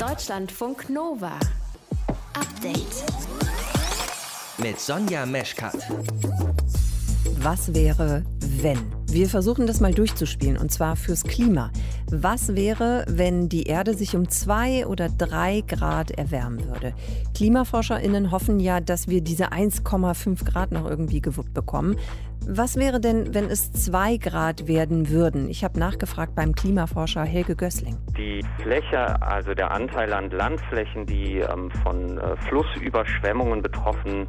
Deutschlandfunk Nova. Update. Mit Sonja Meschkat. Was wäre, wenn? Wir versuchen das mal durchzuspielen und zwar fürs Klima. Was wäre, wenn die Erde sich um zwei oder drei Grad erwärmen würde? KlimaforscherInnen hoffen ja, dass wir diese 1,5 Grad noch irgendwie gewuppt bekommen. Was wäre denn, wenn es zwei Grad werden würden? Ich habe nachgefragt beim Klimaforscher Helge Gößling. Die Fläche, also der Anteil an Landflächen, die ähm, von äh, Flussüberschwemmungen betroffen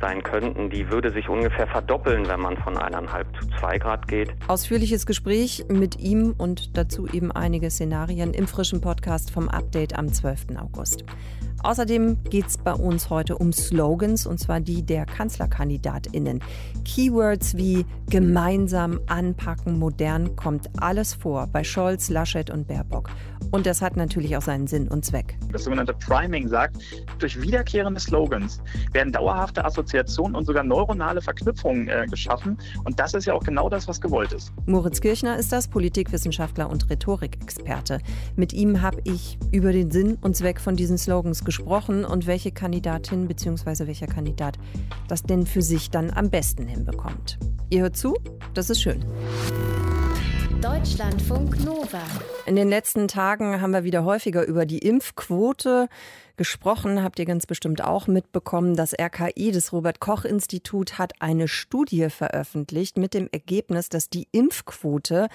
sein könnten, die würde sich ungefähr verdoppeln, wenn man von eineinhalb zu zwei Grad geht. Ausführliches Gespräch mit ihm und dazu eben einige Szenarien im frischen Podcast vom Update am 12. August. Außerdem geht es bei uns heute um Slogans, und zwar die der KanzlerkandidatInnen. Keywords wie gemeinsam, anpacken, modern kommt alles vor bei Scholz, Laschet und Baerbock. Und das hat natürlich auch seinen Sinn und Zweck. Das sogenannte Priming sagt, durch wiederkehrende Slogans werden dauerhafte Assoziationen und sogar neuronale Verknüpfungen äh, geschaffen. Und das ist ja auch genau das, was gewollt ist. Moritz Kirchner ist das, Politikwissenschaftler und Rhetorikexperte. Mit ihm habe ich über den Sinn und Zweck von diesen Slogans gesprochen und welche Kandidatin bzw. welcher Kandidat das denn für sich dann am besten hinbekommt. Ihr hört zu, das ist schön. Deutschlandfunk Nova. In den letzten Tagen haben wir wieder häufiger über die Impfquote gesprochen. Habt ihr ganz bestimmt auch mitbekommen. Das RKI, das Robert Koch Institut, hat eine Studie veröffentlicht mit dem Ergebnis, dass die Impfquote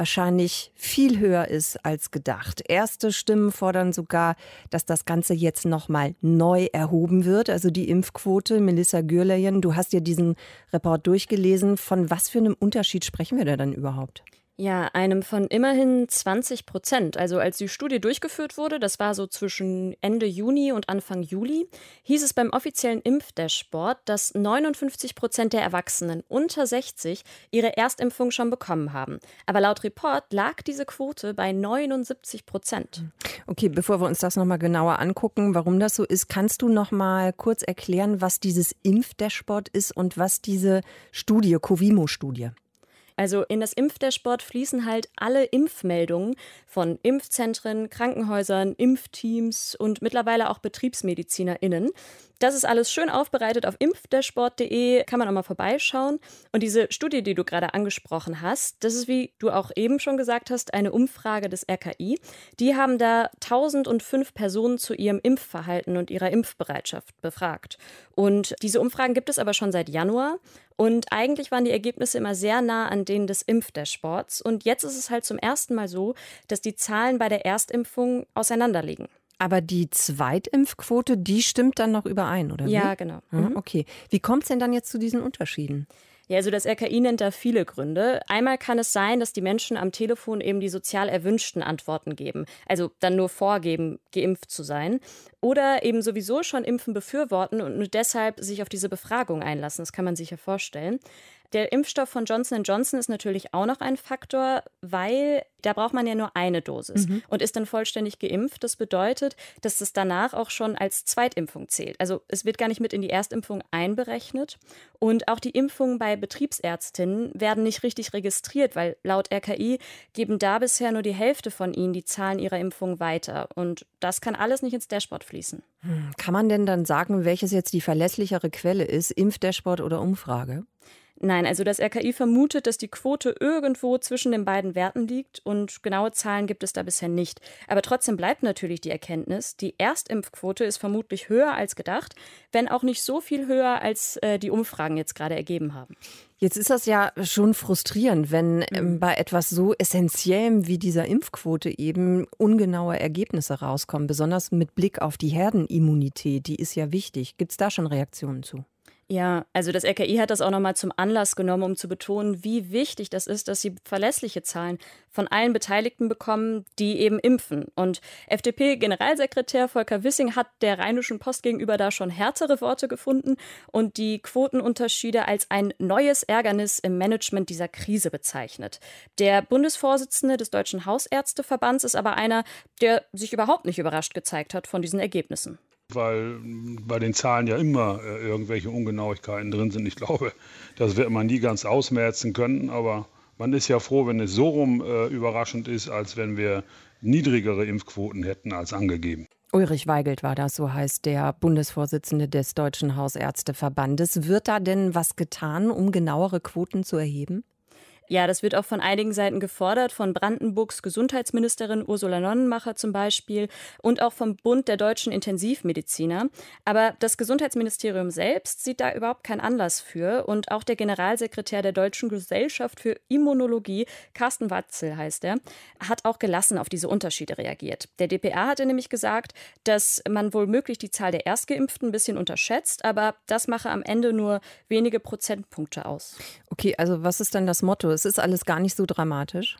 wahrscheinlich viel höher ist als gedacht. Erste Stimmen fordern sogar, dass das Ganze jetzt nochmal neu erhoben wird. Also die Impfquote. Melissa Gürleyen, du hast ja diesen Report durchgelesen. Von was für einem Unterschied sprechen wir da dann überhaupt? Ja, einem von immerhin 20 Prozent. Also als die Studie durchgeführt wurde, das war so zwischen Ende Juni und Anfang Juli, hieß es beim offiziellen Impfdashboard, dass 59 Prozent der Erwachsenen unter 60 ihre Erstimpfung schon bekommen haben. Aber laut Report lag diese Quote bei 79 Prozent. Okay, bevor wir uns das nochmal genauer angucken, warum das so ist, kannst du nochmal kurz erklären, was dieses Impfdashboard ist und was diese Studie, Covimo-Studie? Also in das Impfdashboard fließen halt alle Impfmeldungen von Impfzentren, Krankenhäusern, Impfteams und mittlerweile auch BetriebsmedizinerInnen. Das ist alles schön aufbereitet auf impfdashboard.de, kann man auch mal vorbeischauen. Und diese Studie, die du gerade angesprochen hast, das ist, wie du auch eben schon gesagt hast, eine Umfrage des RKI. Die haben da 1005 Personen zu ihrem Impfverhalten und ihrer Impfbereitschaft befragt. Und diese Umfragen gibt es aber schon seit Januar. Und eigentlich waren die Ergebnisse immer sehr nah an denen des Impfdashboards. Und jetzt ist es halt zum ersten Mal so, dass die Zahlen bei der Erstimpfung auseinanderliegen. Aber die Zweitimpfquote, die stimmt dann noch überein, oder wie? Ja, genau. Mhm. Okay. Wie kommt es denn dann jetzt zu diesen Unterschieden? Ja, also das RKI nennt da viele Gründe. Einmal kann es sein, dass die Menschen am Telefon eben die sozial erwünschten Antworten geben. Also dann nur vorgeben, geimpft zu sein. Oder eben sowieso schon Impfen befürworten und nur deshalb sich auf diese Befragung einlassen. Das kann man sich ja vorstellen. Der Impfstoff von Johnson Johnson ist natürlich auch noch ein Faktor, weil da braucht man ja nur eine Dosis mhm. und ist dann vollständig geimpft. Das bedeutet, dass es danach auch schon als Zweitimpfung zählt. Also es wird gar nicht mit in die Erstimpfung einberechnet. Und auch die Impfungen bei Betriebsärztinnen werden nicht richtig registriert, weil laut RKI geben da bisher nur die Hälfte von ihnen die Zahlen ihrer Impfung weiter. Und das kann alles nicht ins Dashboard fließen. Hm, kann man denn dann sagen, welches jetzt die verlässlichere Quelle ist, Impfdashboard oder Umfrage? Nein, also das RKI vermutet, dass die Quote irgendwo zwischen den beiden Werten liegt und genaue Zahlen gibt es da bisher nicht. Aber trotzdem bleibt natürlich die Erkenntnis, die Erstimpfquote ist vermutlich höher als gedacht, wenn auch nicht so viel höher, als äh, die Umfragen jetzt gerade ergeben haben. Jetzt ist das ja schon frustrierend, wenn ähm, bei etwas so Essentiellem wie dieser Impfquote eben ungenaue Ergebnisse rauskommen, besonders mit Blick auf die Herdenimmunität, die ist ja wichtig. Gibt es da schon Reaktionen zu? Ja, also das RKI hat das auch nochmal zum Anlass genommen, um zu betonen, wie wichtig das ist, dass sie verlässliche Zahlen von allen Beteiligten bekommen, die eben impfen. Und FDP-Generalsekretär Volker Wissing hat der Rheinischen Post gegenüber da schon härtere Worte gefunden und die Quotenunterschiede als ein neues Ärgernis im Management dieser Krise bezeichnet. Der Bundesvorsitzende des Deutschen Hausärzteverbands ist aber einer, der sich überhaupt nicht überrascht gezeigt hat von diesen Ergebnissen weil bei den Zahlen ja immer äh, irgendwelche Ungenauigkeiten drin sind. Ich glaube, das wird man nie ganz ausmerzen können, aber man ist ja froh, wenn es so rum äh, überraschend ist, als wenn wir niedrigere Impfquoten hätten als angegeben. Ulrich Weigelt war das, so heißt der Bundesvorsitzende des Deutschen Hausärzteverbandes. Wird da denn was getan, um genauere Quoten zu erheben? Ja, das wird auch von einigen Seiten gefordert, von Brandenburgs Gesundheitsministerin Ursula Nonnenmacher zum Beispiel und auch vom Bund der deutschen Intensivmediziner. Aber das Gesundheitsministerium selbst sieht da überhaupt keinen Anlass für. Und auch der Generalsekretär der Deutschen Gesellschaft für Immunologie, Carsten Watzel heißt er, hat auch gelassen auf diese Unterschiede reagiert. Der DPA hatte nämlich gesagt, dass man wohl die Zahl der Erstgeimpften ein bisschen unterschätzt, aber das mache am Ende nur wenige Prozentpunkte aus. Okay, also was ist denn das Motto? Es ist alles gar nicht so dramatisch?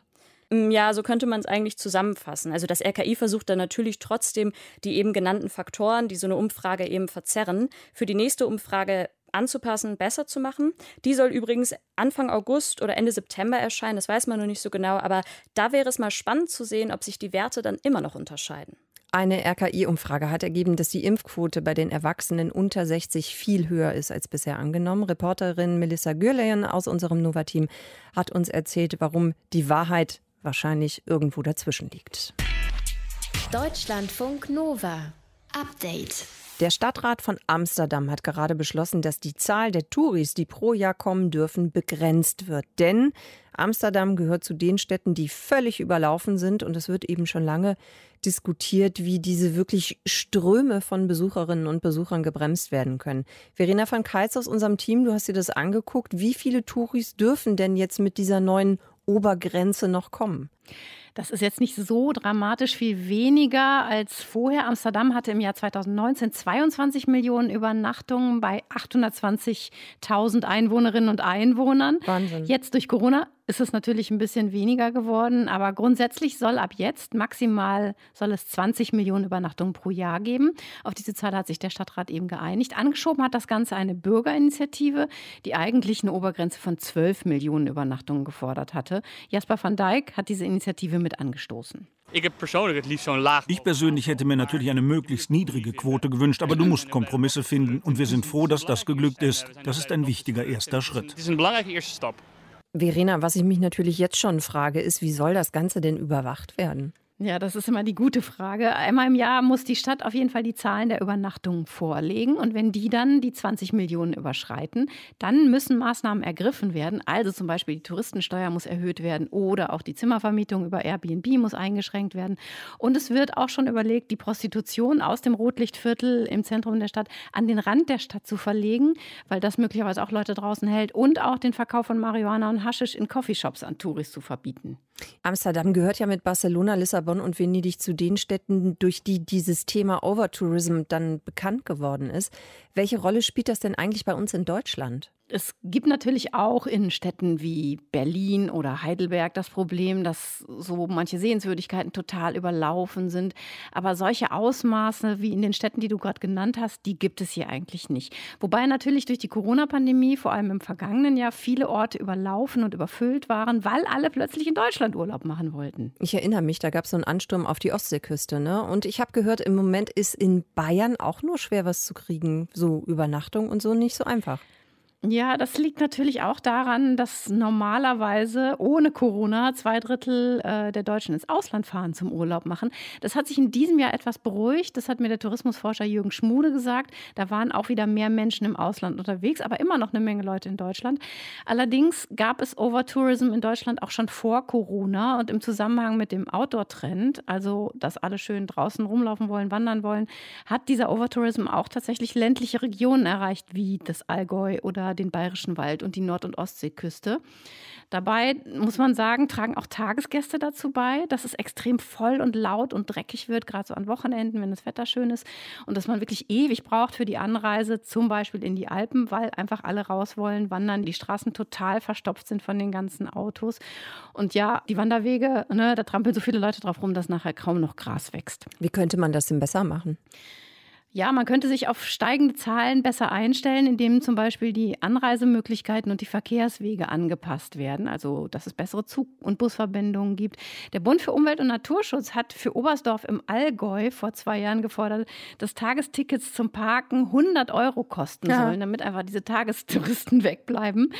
Mm, ja, so könnte man es eigentlich zusammenfassen. Also das RKI versucht dann natürlich trotzdem die eben genannten Faktoren, die so eine Umfrage eben verzerren, für die nächste Umfrage anzupassen, besser zu machen. Die soll übrigens Anfang August oder Ende September erscheinen, das weiß man noch nicht so genau, aber da wäre es mal spannend zu sehen, ob sich die Werte dann immer noch unterscheiden. Eine RKI-Umfrage hat ergeben, dass die Impfquote bei den Erwachsenen unter 60 viel höher ist als bisher angenommen. Reporterin Melissa Gürleyen aus unserem Nova-Team hat uns erzählt, warum die Wahrheit wahrscheinlich irgendwo dazwischen liegt. Deutschlandfunk Nova. Update. Der Stadtrat von Amsterdam hat gerade beschlossen, dass die Zahl der Touris, die pro Jahr kommen dürfen, begrenzt wird. Denn Amsterdam gehört zu den Städten, die völlig überlaufen sind. Und es wird eben schon lange diskutiert, wie diese wirklich Ströme von Besucherinnen und Besuchern gebremst werden können. Verena van Keitz aus unserem Team, du hast dir das angeguckt. Wie viele Touris dürfen denn jetzt mit dieser neuen Obergrenze noch kommen? Das ist jetzt nicht so dramatisch viel weniger als vorher. Amsterdam hatte im Jahr 2019 22 Millionen Übernachtungen bei 820.000 Einwohnerinnen und Einwohnern. Wahnsinn. Jetzt durch Corona ist es natürlich ein bisschen weniger geworden, aber grundsätzlich soll ab jetzt maximal soll es 20 Millionen Übernachtungen pro Jahr geben. Auf diese Zahl hat sich der Stadtrat eben geeinigt. Angeschoben hat das Ganze eine Bürgerinitiative, die eigentlich eine Obergrenze von 12 Millionen Übernachtungen gefordert hatte. Jasper van Dijk hat diese Initiative mit angestoßen. Ich persönlich hätte mir natürlich eine möglichst niedrige Quote gewünscht, aber du musst Kompromisse finden und wir sind froh, dass das geglückt ist. Das ist ein wichtiger erster Schritt. Verena, was ich mich natürlich jetzt schon frage, ist, wie soll das Ganze denn überwacht werden? Ja, das ist immer die gute Frage. Einmal im Jahr muss die Stadt auf jeden Fall die Zahlen der Übernachtungen vorlegen. Und wenn die dann die 20 Millionen überschreiten, dann müssen Maßnahmen ergriffen werden. Also zum Beispiel die Touristensteuer muss erhöht werden oder auch die Zimmervermietung über Airbnb muss eingeschränkt werden. Und es wird auch schon überlegt, die Prostitution aus dem Rotlichtviertel im Zentrum der Stadt an den Rand der Stadt zu verlegen, weil das möglicherweise auch Leute draußen hält. Und auch den Verkauf von Marihuana und Haschisch in Coffeeshops an Touris zu verbieten. Amsterdam gehört ja mit Barcelona, Lissabon und Venedig zu den Städten, durch die dieses Thema Overtourism dann bekannt geworden ist. Welche Rolle spielt das denn eigentlich bei uns in Deutschland? Es gibt natürlich auch in Städten wie Berlin oder Heidelberg das Problem, dass so manche Sehenswürdigkeiten total überlaufen sind. Aber solche Ausmaße wie in den Städten, die du gerade genannt hast, die gibt es hier eigentlich nicht. Wobei natürlich durch die Corona-Pandemie, vor allem im vergangenen Jahr, viele Orte überlaufen und überfüllt waren, weil alle plötzlich in Deutschland Urlaub machen wollten. Ich erinnere mich, da gab es so einen Ansturm auf die Ostseeküste. Ne? Und ich habe gehört, im Moment ist in Bayern auch nur schwer was zu kriegen. So Übernachtung und so nicht so einfach. Ja, das liegt natürlich auch daran, dass normalerweise ohne Corona zwei Drittel äh, der Deutschen ins Ausland fahren zum Urlaub machen. Das hat sich in diesem Jahr etwas beruhigt. Das hat mir der Tourismusforscher Jürgen Schmude gesagt. Da waren auch wieder mehr Menschen im Ausland unterwegs, aber immer noch eine Menge Leute in Deutschland. Allerdings gab es Overtourism in Deutschland auch schon vor Corona und im Zusammenhang mit dem Outdoor-Trend, also dass alle schön draußen rumlaufen wollen, wandern wollen, hat dieser Overtourism auch tatsächlich ländliche Regionen erreicht, wie das Allgäu oder den Bayerischen Wald und die Nord- und Ostseeküste. Dabei muss man sagen, tragen auch Tagesgäste dazu bei, dass es extrem voll und laut und dreckig wird, gerade so an Wochenenden, wenn das Wetter schön ist. Und dass man wirklich ewig braucht für die Anreise, zum Beispiel in die Alpen, weil einfach alle raus wollen, wandern, die Straßen total verstopft sind von den ganzen Autos. Und ja, die Wanderwege, ne, da trampeln so viele Leute drauf rum, dass nachher kaum noch Gras wächst. Wie könnte man das denn besser machen? Ja, man könnte sich auf steigende Zahlen besser einstellen, indem zum Beispiel die Anreisemöglichkeiten und die Verkehrswege angepasst werden, also dass es bessere Zug- und Busverbindungen gibt. Der Bund für Umwelt und Naturschutz hat für Oberstdorf im Allgäu vor zwei Jahren gefordert, dass Tagestickets zum Parken 100 Euro kosten ja. sollen, damit einfach diese Tagestouristen wegbleiben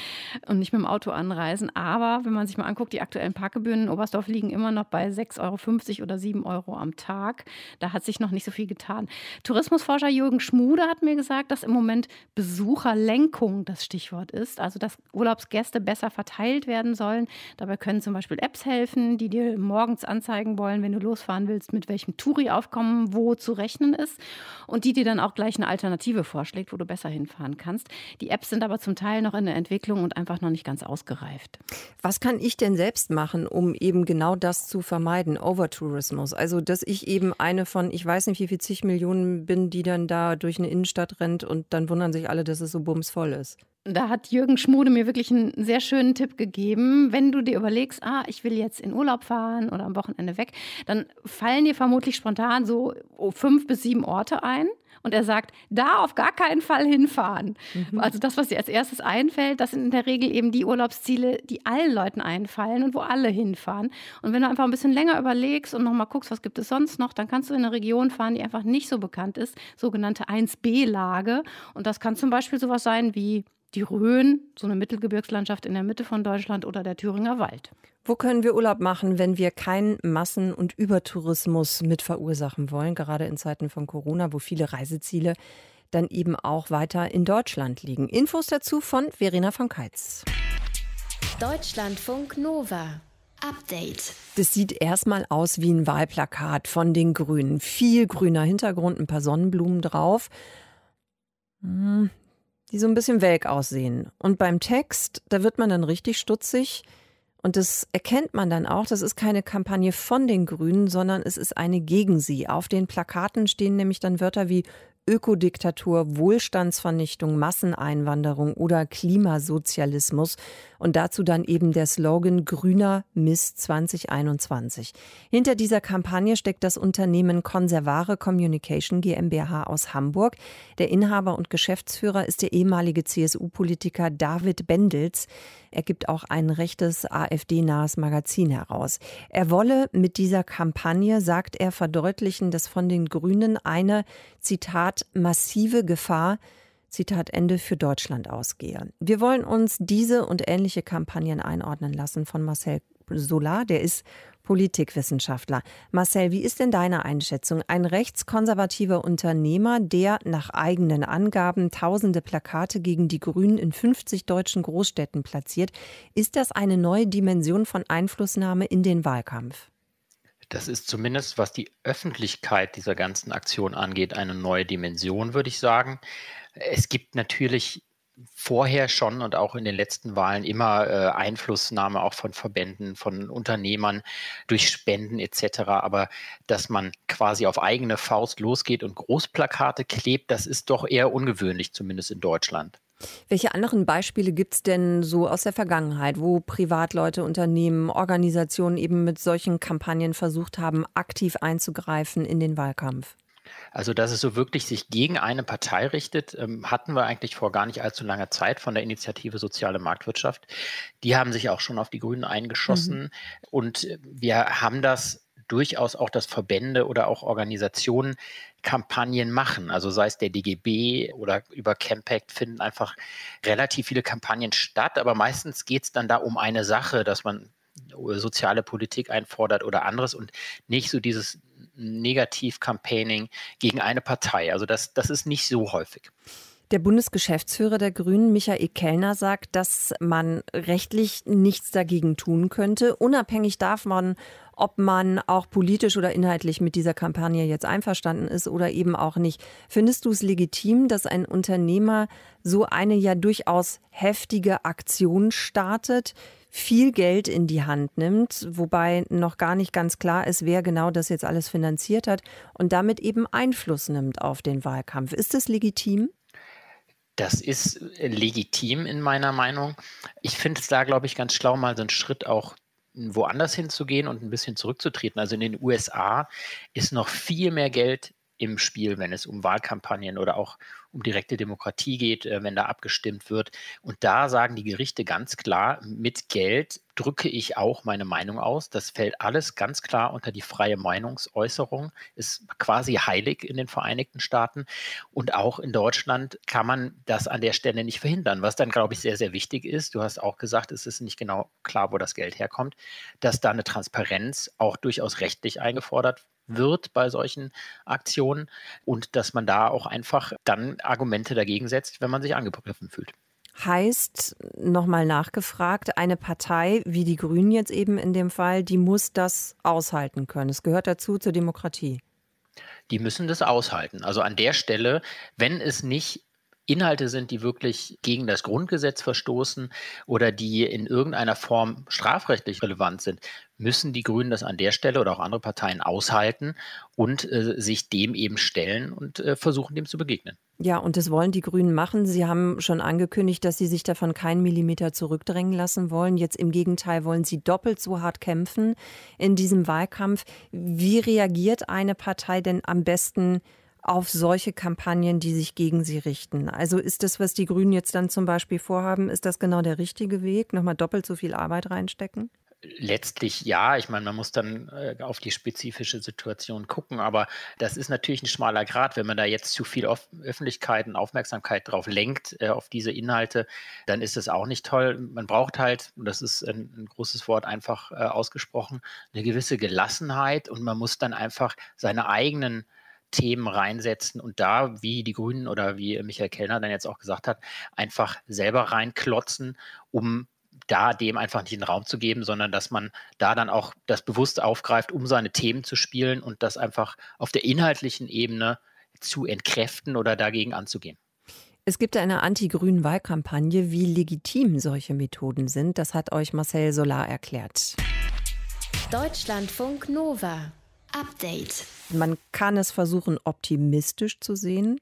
und nicht mit dem Auto anreisen. Aber wenn man sich mal anguckt, die aktuellen Parkgebühren in Oberstdorf liegen immer noch bei 6,50 Euro oder 7 Euro am Tag. Da hat sich noch nicht so viel getan. Tourismus Tourismusforscher Jürgen Schmude hat mir gesagt, dass im Moment Besucherlenkung das Stichwort ist, also dass Urlaubsgäste besser verteilt werden sollen. Dabei können zum Beispiel Apps helfen, die dir morgens anzeigen wollen, wenn du losfahren willst, mit welchem Touri-Aufkommen wo zu rechnen ist und die dir dann auch gleich eine Alternative vorschlägt, wo du besser hinfahren kannst. Die Apps sind aber zum Teil noch in der Entwicklung und einfach noch nicht ganz ausgereift. Was kann ich denn selbst machen, um eben genau das zu vermeiden, Overtourismus? Also, dass ich eben eine von, ich weiß nicht, wie viel zig Millionen bin, die dann da durch eine Innenstadt rennt und dann wundern sich alle, dass es so bumsvoll ist. Da hat Jürgen Schmude mir wirklich einen sehr schönen Tipp gegeben. Wenn du dir überlegst, ah, ich will jetzt in Urlaub fahren oder am Wochenende weg, dann fallen dir vermutlich spontan so fünf bis sieben Orte ein. Und er sagt, da auf gar keinen Fall hinfahren. Mhm. Also das, was dir als erstes einfällt, das sind in der Regel eben die Urlaubsziele, die allen Leuten einfallen und wo alle hinfahren. Und wenn du einfach ein bisschen länger überlegst und nochmal guckst, was gibt es sonst noch, dann kannst du in eine Region fahren, die einfach nicht so bekannt ist, sogenannte 1b-Lage. Und das kann zum Beispiel sowas sein wie die Rhön, so eine Mittelgebirgslandschaft in der Mitte von Deutschland oder der Thüringer Wald. Wo können wir Urlaub machen, wenn wir keinen Massen- und Übertourismus mit verursachen wollen, gerade in Zeiten von Corona, wo viele Reiseziele dann eben auch weiter in Deutschland liegen? Infos dazu von Verena von Keitz. Deutschlandfunk Nova. Update. Das sieht erstmal aus wie ein Wahlplakat von den Grünen. Viel grüner Hintergrund, ein paar Sonnenblumen drauf. Die so ein bisschen welk aussehen. Und beim Text, da wird man dann richtig stutzig. Und das erkennt man dann auch. Das ist keine Kampagne von den Grünen, sondern es ist eine gegen sie. Auf den Plakaten stehen nämlich dann Wörter wie Ökodiktatur, Wohlstandsvernichtung, Masseneinwanderung oder Klimasozialismus und dazu dann eben der Slogan Grüner Miss 2021. Hinter dieser Kampagne steckt das Unternehmen Conservare Communication GmbH aus Hamburg. Der Inhaber und Geschäftsführer ist der ehemalige CSU-Politiker David Bendels. Er gibt auch ein rechtes AfD-nahes Magazin heraus. Er wolle mit dieser Kampagne, sagt er, verdeutlichen, dass von den Grünen eine, Zitat, massive Gefahr Zitat Ende für Deutschland ausgehe. Wir wollen uns diese und ähnliche Kampagnen einordnen lassen von Marcel Solar, der ist Politikwissenschaftler. Marcel, wie ist denn deine Einschätzung? Ein rechtskonservativer Unternehmer, der nach eigenen Angaben tausende Plakate gegen die Grünen in 50 deutschen Großstädten platziert, ist das eine neue Dimension von Einflussnahme in den Wahlkampf? Das ist zumindest, was die Öffentlichkeit dieser ganzen Aktion angeht, eine neue Dimension, würde ich sagen. Es gibt natürlich vorher schon und auch in den letzten Wahlen immer äh, Einflussnahme auch von Verbänden, von Unternehmern durch Spenden etc. Aber dass man quasi auf eigene Faust losgeht und Großplakate klebt, das ist doch eher ungewöhnlich, zumindest in Deutschland. Welche anderen Beispiele gibt es denn so aus der Vergangenheit, wo Privatleute, Unternehmen, Organisationen eben mit solchen Kampagnen versucht haben, aktiv einzugreifen in den Wahlkampf? Also, dass es so wirklich sich gegen eine Partei richtet, ähm, hatten wir eigentlich vor gar nicht allzu langer Zeit von der Initiative Soziale Marktwirtschaft. Die haben sich auch schon auf die Grünen eingeschossen. Mhm. Und wir haben das durchaus auch, dass Verbände oder auch Organisationen Kampagnen machen. Also sei es der DGB oder über Campact finden einfach relativ viele Kampagnen statt. Aber meistens geht es dann da um eine Sache, dass man soziale Politik einfordert oder anderes und nicht so dieses Negativ-Campaigning gegen eine Partei. Also das, das ist nicht so häufig. Der Bundesgeschäftsführer der Grünen, Michael Kellner, sagt, dass man rechtlich nichts dagegen tun könnte. Unabhängig davon, ob man auch politisch oder inhaltlich mit dieser Kampagne jetzt einverstanden ist oder eben auch nicht. Findest du es legitim, dass ein Unternehmer so eine ja durchaus heftige Aktion startet? Viel Geld in die Hand nimmt, wobei noch gar nicht ganz klar ist, wer genau das jetzt alles finanziert hat und damit eben Einfluss nimmt auf den Wahlkampf. Ist das legitim? Das ist legitim in meiner Meinung. Ich finde es da, glaube ich, ganz schlau, mal so einen Schritt auch woanders hinzugehen und ein bisschen zurückzutreten. Also in den USA ist noch viel mehr Geld im Spiel, wenn es um Wahlkampagnen oder auch um direkte Demokratie geht, äh, wenn da abgestimmt wird. Und da sagen die Gerichte ganz klar, mit Geld drücke ich auch meine Meinung aus. Das fällt alles ganz klar unter die freie Meinungsäußerung, ist quasi heilig in den Vereinigten Staaten. Und auch in Deutschland kann man das an der Stelle nicht verhindern. Was dann, glaube ich, sehr, sehr wichtig ist, du hast auch gesagt, es ist nicht genau klar, wo das Geld herkommt, dass da eine Transparenz auch durchaus rechtlich eingefordert wird bei solchen Aktionen und dass man da auch einfach dann Argumente dagegen setzt, wenn man sich angegriffen fühlt. Heißt, nochmal nachgefragt, eine Partei wie die Grünen jetzt eben in dem Fall, die muss das aushalten können. Es gehört dazu zur Demokratie. Die müssen das aushalten. Also an der Stelle, wenn es nicht Inhalte sind, die wirklich gegen das Grundgesetz verstoßen oder die in irgendeiner Form strafrechtlich relevant sind, müssen die Grünen das an der Stelle oder auch andere Parteien aushalten und äh, sich dem eben stellen und äh, versuchen, dem zu begegnen. Ja, und das wollen die Grünen machen. Sie haben schon angekündigt, dass sie sich davon keinen Millimeter zurückdrängen lassen wollen. Jetzt im Gegenteil wollen sie doppelt so hart kämpfen in diesem Wahlkampf. Wie reagiert eine Partei denn am besten auf solche Kampagnen, die sich gegen sie richten? Also ist das, was die Grünen jetzt dann zum Beispiel vorhaben, ist das genau der richtige Weg? Nochmal doppelt so viel Arbeit reinstecken? Letztlich ja, ich meine, man muss dann äh, auf die spezifische Situation gucken, aber das ist natürlich ein schmaler Grad. Wenn man da jetzt zu viel auf Öffentlichkeit und Aufmerksamkeit drauf lenkt, äh, auf diese Inhalte, dann ist das auch nicht toll. Man braucht halt, und das ist ein, ein großes Wort einfach äh, ausgesprochen, eine gewisse Gelassenheit und man muss dann einfach seine eigenen Themen reinsetzen und da, wie die Grünen oder wie Michael Kellner dann jetzt auch gesagt hat, einfach selber reinklotzen, um da dem einfach nicht den Raum zu geben, sondern dass man da dann auch das bewusst aufgreift, um seine Themen zu spielen und das einfach auf der inhaltlichen Ebene zu entkräften oder dagegen anzugehen. Es gibt eine anti-grünen Wahlkampagne. Wie legitim solche Methoden sind, das hat euch Marcel Solar erklärt. Deutschlandfunk Nova. Update. Man kann es versuchen, optimistisch zu sehen.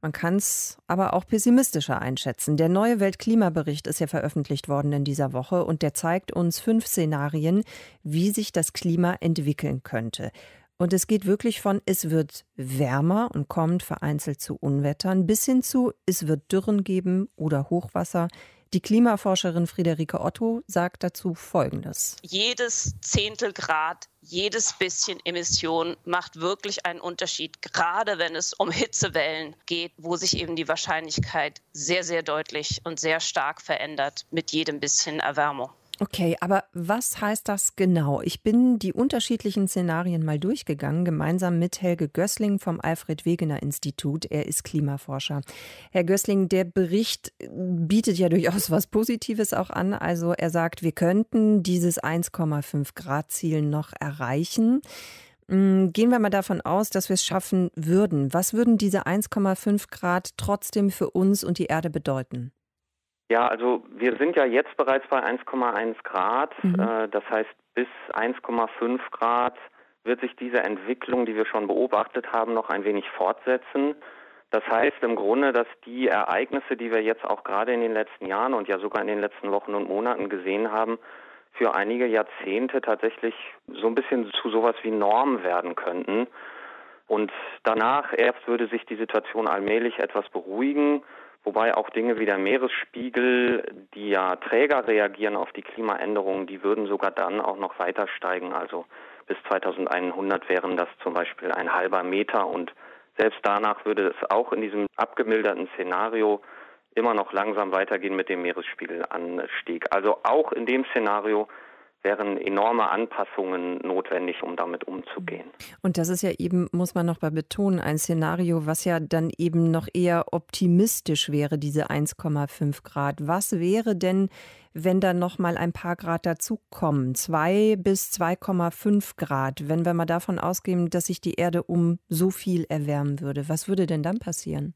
Man kann es aber auch pessimistischer einschätzen. Der neue Weltklimabericht ist ja veröffentlicht worden in dieser Woche und der zeigt uns fünf Szenarien, wie sich das Klima entwickeln könnte. Und es geht wirklich von es wird wärmer und kommt vereinzelt zu Unwettern bis hin zu es wird Dürren geben oder Hochwasser. Die Klimaforscherin Friederike Otto sagt dazu Folgendes. Jedes Zehntel Grad, jedes bisschen Emission macht wirklich einen Unterschied, gerade wenn es um Hitzewellen geht, wo sich eben die Wahrscheinlichkeit sehr, sehr deutlich und sehr stark verändert mit jedem bisschen Erwärmung. Okay, aber was heißt das genau? Ich bin die unterschiedlichen Szenarien mal durchgegangen, gemeinsam mit Helge Gößling vom Alfred Wegener Institut. Er ist Klimaforscher. Herr Gößling, der Bericht bietet ja durchaus was Positives auch an. Also er sagt, wir könnten dieses 1,5 Grad Ziel noch erreichen. Hm, gehen wir mal davon aus, dass wir es schaffen würden. Was würden diese 1,5 Grad trotzdem für uns und die Erde bedeuten? Ja, also wir sind ja jetzt bereits bei 1,1 Grad. Mhm. Äh, das heißt, bis 1,5 Grad wird sich diese Entwicklung, die wir schon beobachtet haben, noch ein wenig fortsetzen. Das heißt im Grunde, dass die Ereignisse, die wir jetzt auch gerade in den letzten Jahren und ja sogar in den letzten Wochen und Monaten gesehen haben, für einige Jahrzehnte tatsächlich so ein bisschen zu sowas wie Norm werden könnten. Und danach erst würde sich die Situation allmählich etwas beruhigen Wobei auch Dinge wie der Meeresspiegel, die ja träger reagieren auf die Klimaänderungen, die würden sogar dann auch noch weiter steigen. Also bis 2100 wären das zum Beispiel ein halber Meter und selbst danach würde es auch in diesem abgemilderten Szenario immer noch langsam weitergehen mit dem Meeresspiegelanstieg. Also auch in dem Szenario wären enorme Anpassungen notwendig, um damit umzugehen. Und das ist ja eben, muss man noch mal betonen, ein Szenario, was ja dann eben noch eher optimistisch wäre, diese 1,5 Grad. Was wäre denn, wenn da noch mal ein paar Grad dazukommen? 2 bis 2,5 Grad, wenn wir mal davon ausgehen, dass sich die Erde um so viel erwärmen würde. Was würde denn dann passieren?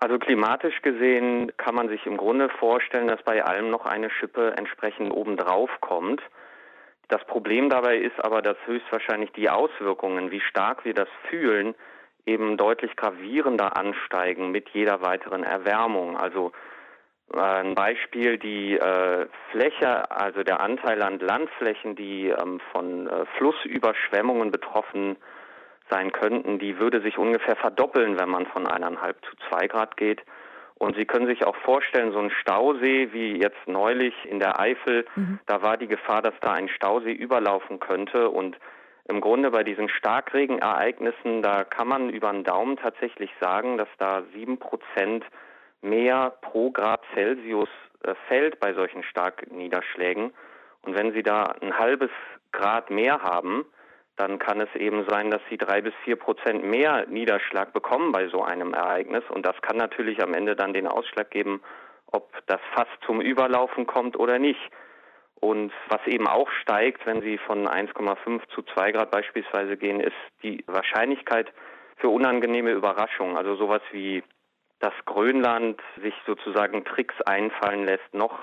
Also klimatisch gesehen kann man sich im Grunde vorstellen, dass bei allem noch eine Schippe entsprechend obendrauf kommt. Das Problem dabei ist aber, dass höchstwahrscheinlich die Auswirkungen, wie stark wir das fühlen, eben deutlich gravierender ansteigen mit jeder weiteren Erwärmung. Also äh, ein Beispiel, die äh, Fläche, also der Anteil an Landflächen, die ähm, von äh, Flussüberschwemmungen betroffen sein könnten, die würde sich ungefähr verdoppeln, wenn man von eineinhalb zu zwei Grad geht. Und Sie können sich auch vorstellen, so ein Stausee wie jetzt neulich in der Eifel, mhm. da war die Gefahr, dass da ein Stausee überlaufen könnte. Und im Grunde bei diesen Starkregenereignissen, da kann man über den Daumen tatsächlich sagen, dass da sieben Prozent mehr pro Grad Celsius äh, fällt bei solchen Starkniederschlägen. Und wenn Sie da ein halbes Grad mehr haben, dann kann es eben sein, dass sie drei bis vier Prozent mehr Niederschlag bekommen bei so einem Ereignis. Und das kann natürlich am Ende dann den Ausschlag geben, ob das fast zum Überlaufen kommt oder nicht. Und was eben auch steigt, wenn Sie von 1,5 zu 2 Grad beispielsweise gehen, ist die Wahrscheinlichkeit für unangenehme Überraschungen. Also sowas wie, dass Grönland sich sozusagen Tricks einfallen lässt, noch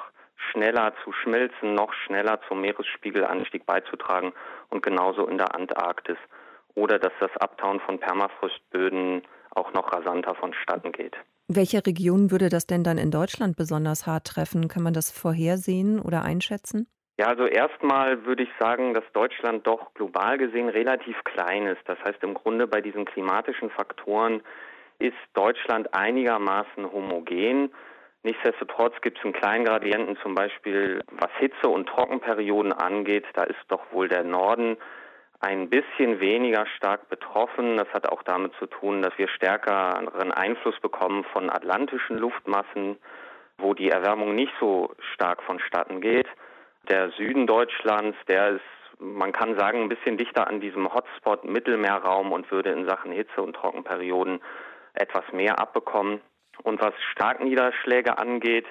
schneller zu schmelzen, noch schneller zum Meeresspiegelanstieg beizutragen und genauso in der Antarktis. Oder dass das Abtauen von Permafrostböden auch noch rasanter vonstatten geht. Welche Region würde das denn dann in Deutschland besonders hart treffen? Kann man das vorhersehen oder einschätzen? Ja, also erstmal würde ich sagen, dass Deutschland doch global gesehen relativ klein ist. Das heißt, im Grunde bei diesen klimatischen Faktoren ist Deutschland einigermaßen homogen. Nichtsdestotrotz gibt es einen kleinen Gradienten, zum Beispiel was Hitze- und Trockenperioden angeht. Da ist doch wohl der Norden ein bisschen weniger stark betroffen. Das hat auch damit zu tun, dass wir stärkeren Einfluss bekommen von atlantischen Luftmassen, wo die Erwärmung nicht so stark vonstatten geht. Der Süden Deutschlands, der ist, man kann sagen, ein bisschen dichter an diesem Hotspot Mittelmeerraum und würde in Sachen Hitze- und Trockenperioden etwas mehr abbekommen. Und was Starkniederschläge angeht,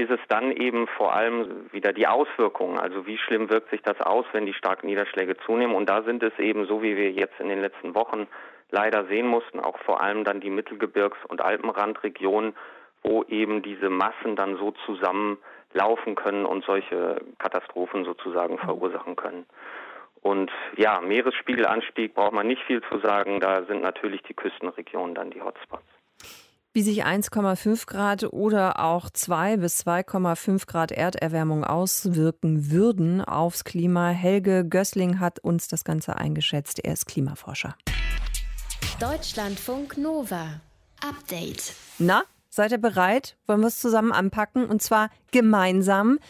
ist es dann eben vor allem wieder die Auswirkungen. Also wie schlimm wirkt sich das aus, wenn die starken Niederschläge zunehmen? Und da sind es eben so, wie wir jetzt in den letzten Wochen leider sehen mussten, auch vor allem dann die Mittelgebirgs- und Alpenrandregionen, wo eben diese Massen dann so zusammenlaufen können und solche Katastrophen sozusagen verursachen können. Und ja, Meeresspiegelanstieg braucht man nicht viel zu sagen. Da sind natürlich die Küstenregionen dann die Hotspots. Wie sich 1,5 Grad oder auch 2 bis 2,5 Grad Erderwärmung auswirken würden aufs Klima. Helge Gößling hat uns das Ganze eingeschätzt. Er ist Klimaforscher. Deutschlandfunk Nova. Update. Na, seid ihr bereit? Wollen wir es zusammen anpacken? Und zwar gemeinsam.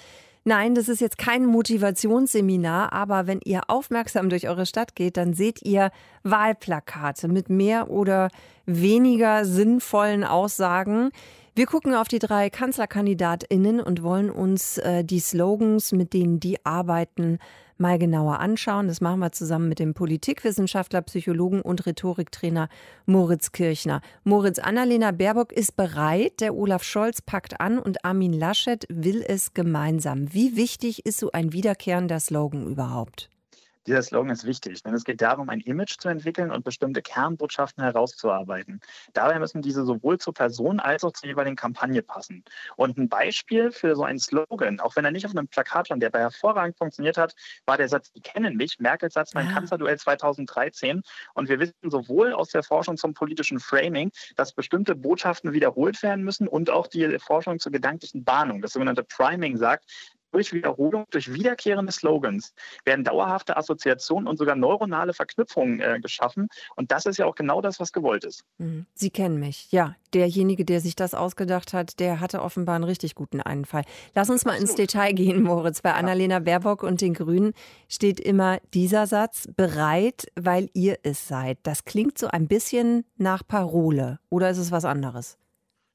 Nein, das ist jetzt kein Motivationsseminar, aber wenn ihr aufmerksam durch eure Stadt geht, dann seht ihr Wahlplakate mit mehr oder weniger sinnvollen Aussagen. Wir gucken auf die drei Kanzlerkandidatinnen und wollen uns äh, die Slogans, mit denen die arbeiten, mal genauer anschauen. Das machen wir zusammen mit dem Politikwissenschaftler, Psychologen und Rhetoriktrainer Moritz Kirchner. Moritz, Annalena Baerbock ist bereit, der Olaf Scholz packt an und Armin Laschet will es gemeinsam. Wie wichtig ist so ein wiederkehrender Slogan überhaupt? Dieser Slogan ist wichtig, denn es geht darum, ein Image zu entwickeln und bestimmte Kernbotschaften herauszuarbeiten. Dabei müssen diese sowohl zur Person als auch zur jeweiligen Kampagne passen. Und ein Beispiel für so einen Slogan, auch wenn er nicht auf einem Plakat stand, der aber hervorragend funktioniert hat, war der Satz, die kennen mich, Merkels Satz beim ah. Kanzlerduell 2013. Und wir wissen sowohl aus der Forschung zum politischen Framing, dass bestimmte Botschaften wiederholt werden müssen und auch die Forschung zur gedanklichen Bahnung, das sogenannte Priming sagt, durch Wiederholung, durch wiederkehrende Slogans werden dauerhafte Assoziationen und sogar neuronale Verknüpfungen äh, geschaffen. Und das ist ja auch genau das, was gewollt ist. Mhm. Sie kennen mich. Ja, derjenige, der sich das ausgedacht hat, der hatte offenbar einen richtig guten Einfall. Lass uns mal Absolut. ins Detail gehen, Moritz. Bei ja. Annalena Baerbock und den Grünen steht immer dieser Satz, bereit, weil ihr es seid. Das klingt so ein bisschen nach Parole. Oder ist es was anderes?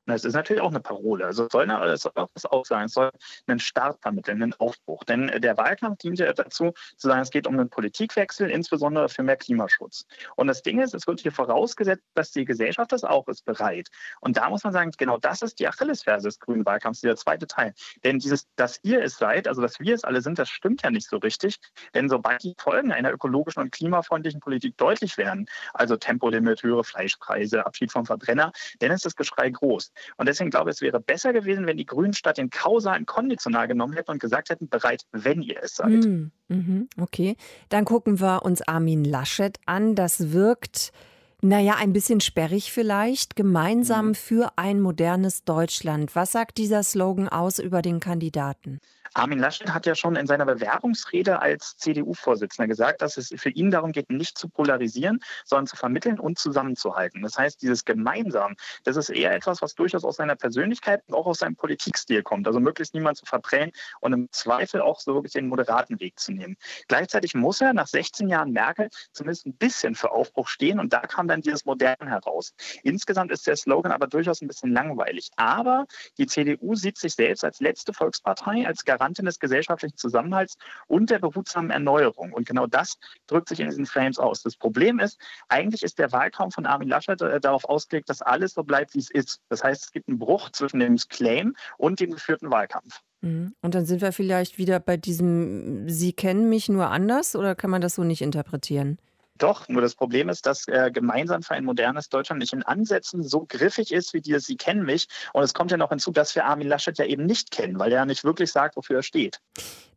Es ist natürlich auch eine Parole. Also es soll, es soll auch was aussagen. Es soll einen Start vermitteln, einen Aufbruch. Denn der Wahlkampf dient ja dazu, zu sagen, es geht um einen Politikwechsel, insbesondere für mehr Klimaschutz. Und das Ding ist, es wird hier vorausgesetzt, dass die Gesellschaft das auch ist, bereit. Und da muss man sagen, genau das ist die Achillesferse des grünen Wahlkampfs, dieser zweite Teil. Denn dieses, dass ihr es seid, also dass wir es alle sind, das stimmt ja nicht so richtig. Denn sobald die Folgen einer ökologischen und klimafreundlichen Politik deutlich werden, also Tempolimit, höhere Fleischpreise, Abschied vom Verbrenner, dann ist das Geschrei groß. Und deswegen glaube ich, es wäre besser gewesen, wenn die Grünen statt den kausalen Konditional genommen hätten und gesagt hätten, bereit, wenn ihr es seid. Mm, okay, dann gucken wir uns Armin Laschet an. Das wirkt naja, ein bisschen sperrig vielleicht. Gemeinsam mhm. für ein modernes Deutschland. Was sagt dieser Slogan aus über den Kandidaten? Armin Laschet hat ja schon in seiner Bewerbungsrede als CDU-Vorsitzender gesagt, dass es für ihn darum geht, nicht zu polarisieren, sondern zu vermitteln und zusammenzuhalten. Das heißt, dieses Gemeinsam, das ist eher etwas, was durchaus aus seiner Persönlichkeit und auch aus seinem Politikstil kommt. Also möglichst niemand zu verprellen und im Zweifel auch so wirklich den moderaten Weg zu nehmen. Gleichzeitig muss er nach 16 Jahren Merkel zumindest ein bisschen für Aufbruch stehen und da kam dann dieses Modern heraus. Insgesamt ist der Slogan aber durchaus ein bisschen langweilig. Aber die CDU sieht sich selbst als letzte Volkspartei, als Garantin des gesellschaftlichen Zusammenhalts und der behutsamen Erneuerung. Und genau das drückt sich in diesen Frames aus. Das Problem ist, eigentlich ist der Wahlkampf von Armin Laschet äh, darauf ausgelegt, dass alles so bleibt, wie es ist. Das heißt, es gibt einen Bruch zwischen dem Claim und dem geführten Wahlkampf. Mhm. Und dann sind wir vielleicht wieder bei diesem Sie kennen mich nur anders oder kann man das so nicht interpretieren? Doch, nur das Problem ist, dass äh, gemeinsam für ein modernes Deutschland nicht in Ansätzen so griffig ist wie dieses Sie kennen mich. Und es kommt ja noch hinzu, dass wir Armin Laschet ja eben nicht kennen, weil er ja nicht wirklich sagt, wofür er steht.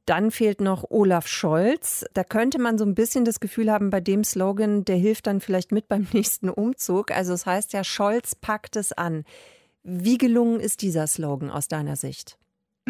Dann fehlt noch Olaf Scholz. Da könnte man so ein bisschen das Gefühl haben, bei dem Slogan, der hilft dann vielleicht mit beim nächsten Umzug. Also es heißt ja, Scholz packt es an. Wie gelungen ist dieser Slogan aus deiner Sicht?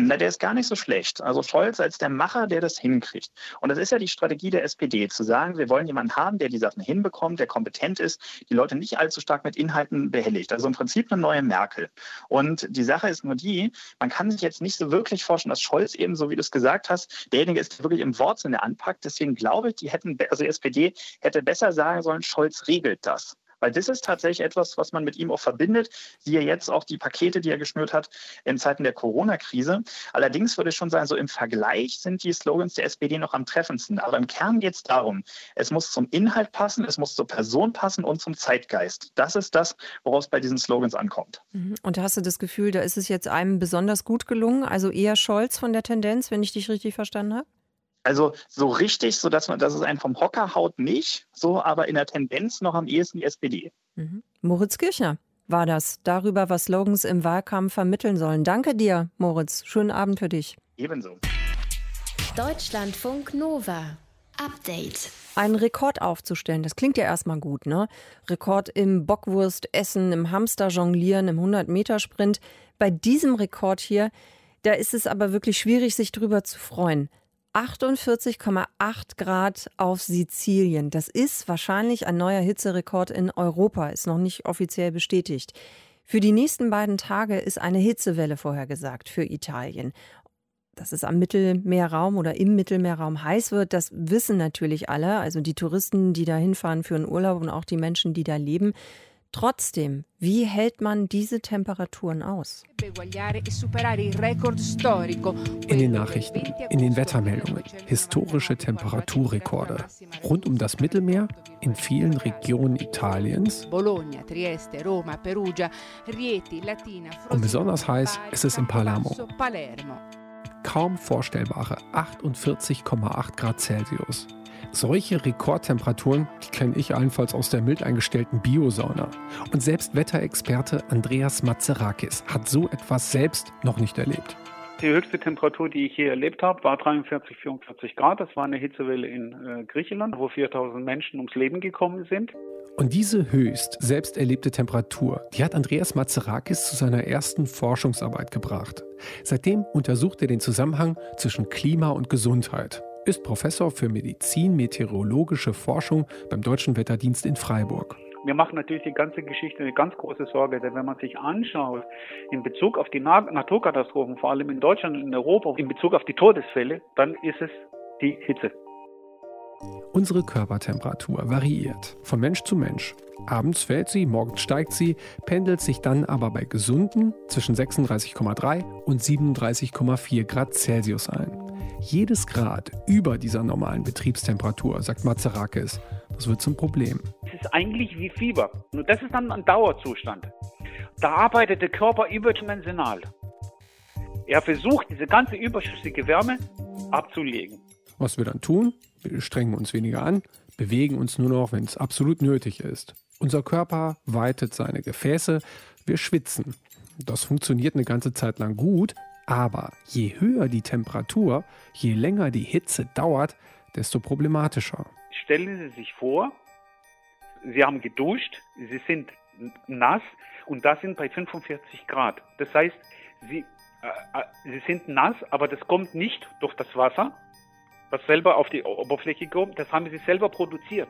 Na, der ist gar nicht so schlecht. Also Scholz als der Macher, der das hinkriegt. Und das ist ja die Strategie der SPD, zu sagen, wir wollen jemanden haben, der die Sachen hinbekommt, der kompetent ist, die Leute nicht allzu stark mit Inhalten behelligt. Also im Prinzip eine neue Merkel. Und die Sache ist nur die, man kann sich jetzt nicht so wirklich vorstellen, dass Scholz eben, so wie du es gesagt hast, derjenige ist, der wirklich im Wortsinne anpackt. Deswegen glaube ich, die hätten, also die SPD hätte besser sagen sollen, Scholz regelt das. Weil das ist tatsächlich etwas, was man mit ihm auch verbindet. Siehe jetzt auch die Pakete, die er geschnürt hat in Zeiten der Corona-Krise. Allerdings würde ich schon sagen, so im Vergleich sind die Slogans der SPD noch am treffendsten. Aber im Kern geht es darum, es muss zum Inhalt passen, es muss zur Person passen und zum Zeitgeist. Das ist das, woraus es bei diesen Slogans ankommt. Mhm. Und hast du das Gefühl, da ist es jetzt einem besonders gut gelungen? Also eher Scholz von der Tendenz, wenn ich dich richtig verstanden habe? Also so richtig, so dass man, dass es einen vom Hocker haut, nicht, so, aber in der Tendenz noch am ehesten die SPD. Mhm. Moritz Kirchner war das, darüber, was Slogans im Wahlkampf vermitteln sollen. Danke dir, Moritz. Schönen Abend für dich. Ebenso. Deutschlandfunk Nova. Update. Einen Rekord aufzustellen, das klingt ja erstmal gut, ne? Rekord im Bockwurstessen, im Hamsterjonglieren, im 100-Meter-Sprint. Bei diesem Rekord hier, da ist es aber wirklich schwierig, sich drüber zu freuen. 48,8 Grad auf Sizilien. Das ist wahrscheinlich ein neuer Hitzerekord in Europa, ist noch nicht offiziell bestätigt. Für die nächsten beiden Tage ist eine Hitzewelle vorhergesagt für Italien. Dass es am Mittelmeerraum oder im Mittelmeerraum heiß wird, das wissen natürlich alle. Also die Touristen, die da hinfahren für einen Urlaub und auch die Menschen, die da leben. Trotzdem, wie hält man diese Temperaturen aus? In den Nachrichten, in den Wettermeldungen, historische Temperaturrekorde. Rund um das Mittelmeer, in vielen Regionen Italiens. Und besonders heiß ist es in Palermo. Kaum vorstellbare 48,8 Grad Celsius. Solche Rekordtemperaturen, die kenne ich allenfalls aus der mild eingestellten Biosauna. Und selbst Wetterexperte Andreas Mazerakis hat so etwas selbst noch nicht erlebt. Die höchste Temperatur, die ich hier erlebt habe, war 43, 44 Grad. Das war eine Hitzewelle in äh, Griechenland, wo 4000 Menschen ums Leben gekommen sind. Und diese höchst selbst erlebte Temperatur, die hat Andreas Mazerakis zu seiner ersten Forschungsarbeit gebracht. Seitdem untersucht er den Zusammenhang zwischen Klima und Gesundheit ist Professor für Medizin-Meteorologische Forschung beim Deutschen Wetterdienst in Freiburg. Mir macht natürlich die ganze Geschichte eine ganz große Sorge, denn wenn man sich anschaut, in Bezug auf die Naturkatastrophen, vor allem in Deutschland und in Europa, in Bezug auf die Todesfälle, dann ist es die Hitze. Unsere Körpertemperatur variiert von Mensch zu Mensch. Abends fällt sie, morgens steigt sie, pendelt sich dann aber bei Gesunden zwischen 36,3 und 37,4 Grad Celsius ein. Jedes Grad über dieser normalen Betriebstemperatur, sagt Mazarakis, das wird zum Problem. Es ist eigentlich wie Fieber. Nur das ist dann ein Dauerzustand. Da arbeitet der Körper überdimensional. Er versucht, diese ganze überschüssige Wärme abzulegen. Was wir dann tun? Wir strengen uns weniger an, bewegen uns nur noch, wenn es absolut nötig ist. Unser Körper weitet seine Gefäße, wir schwitzen. Das funktioniert eine ganze Zeit lang gut, aber je höher die Temperatur, je länger die Hitze dauert, desto problematischer. Stellen Sie sich vor, Sie haben geduscht, Sie sind nass und das sind bei 45 Grad. Das heißt, Sie äh, sie sind nass, aber das kommt nicht durch das Wasser, was selber auf die Oberfläche kommt. Das haben sie selber produziert.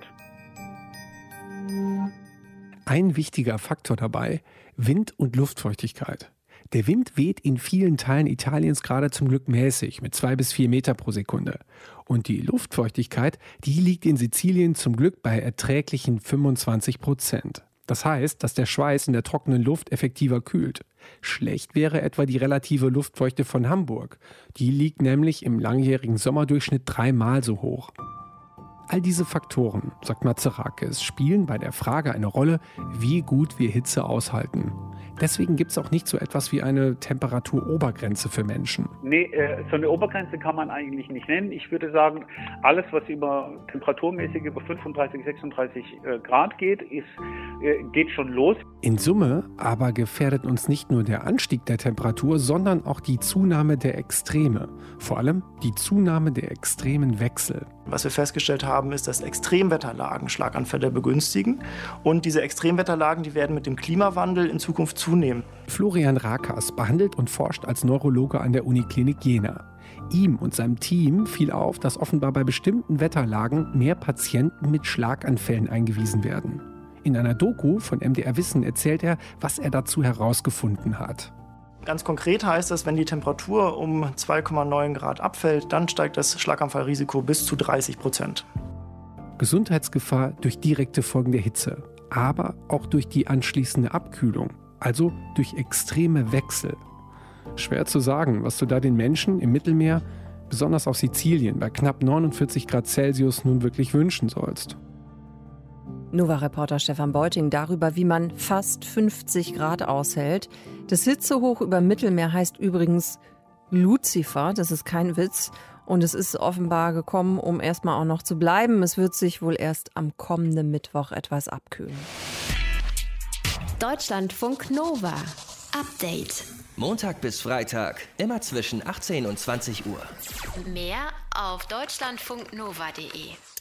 Ein wichtiger Faktor dabei, Wind und Luftfeuchtigkeit. Der Wind weht in vielen Teilen Italiens gerade zum Glück mäßig mit zwei bis vier Meter pro Sekunde. Und die Luftfeuchtigkeit, die liegt in Sizilien zum Glück bei erträglichen 25 Prozent. Das heißt, dass der Schweiß in der trockenen Luft effektiver kühlt. Schlecht wäre etwa die relative Luftfeuchte von Hamburg. Die liegt nämlich im langjährigen Sommerdurchschnitt dreimal so hoch. All diese Faktoren, sagt Mazerakis, spielen bei der Frage eine Rolle, wie gut wir Hitze aushalten. Deswegen gibt es auch nicht so etwas wie eine Temperaturobergrenze für Menschen. Nee, äh, so eine Obergrenze kann man eigentlich nicht nennen. Ich würde sagen, alles, was über temperaturmäßig über 35, 36 äh, Grad geht, ist, äh, geht schon los. In Summe aber gefährdet uns nicht nur der Anstieg der Temperatur, sondern auch die Zunahme der Extreme. Vor allem die Zunahme der extremen Wechsel. Was wir festgestellt haben, ist, dass Extremwetterlagen Schlaganfälle begünstigen. Und diese Extremwetterlagen, die werden mit dem Klimawandel in Zukunft zunehmen. Florian Rakas behandelt und forscht als Neurologe an der Uniklinik Jena. Ihm und seinem Team fiel auf, dass offenbar bei bestimmten Wetterlagen mehr Patienten mit Schlaganfällen eingewiesen werden. In einer Doku von MDR Wissen erzählt er, was er dazu herausgefunden hat. Ganz konkret heißt das, wenn die Temperatur um 2,9 Grad abfällt, dann steigt das Schlaganfallrisiko bis zu 30 Prozent. Gesundheitsgefahr durch direkte Folgen der Hitze, aber auch durch die anschließende Abkühlung, also durch extreme Wechsel. Schwer zu sagen, was du da den Menschen im Mittelmeer, besonders auf Sizilien bei knapp 49 Grad Celsius, nun wirklich wünschen sollst. Nova-Reporter Stefan Beuting darüber, wie man fast 50 Grad aushält. Das Hitzehoch über Mittelmeer heißt übrigens Lucifer, das ist kein Witz. Und es ist offenbar gekommen, um erstmal auch noch zu bleiben. Es wird sich wohl erst am kommenden Mittwoch etwas abkühlen. Deutschlandfunk Nova. Update. Montag bis Freitag, immer zwischen 18 und 20 Uhr. Mehr auf deutschlandfunknova.de.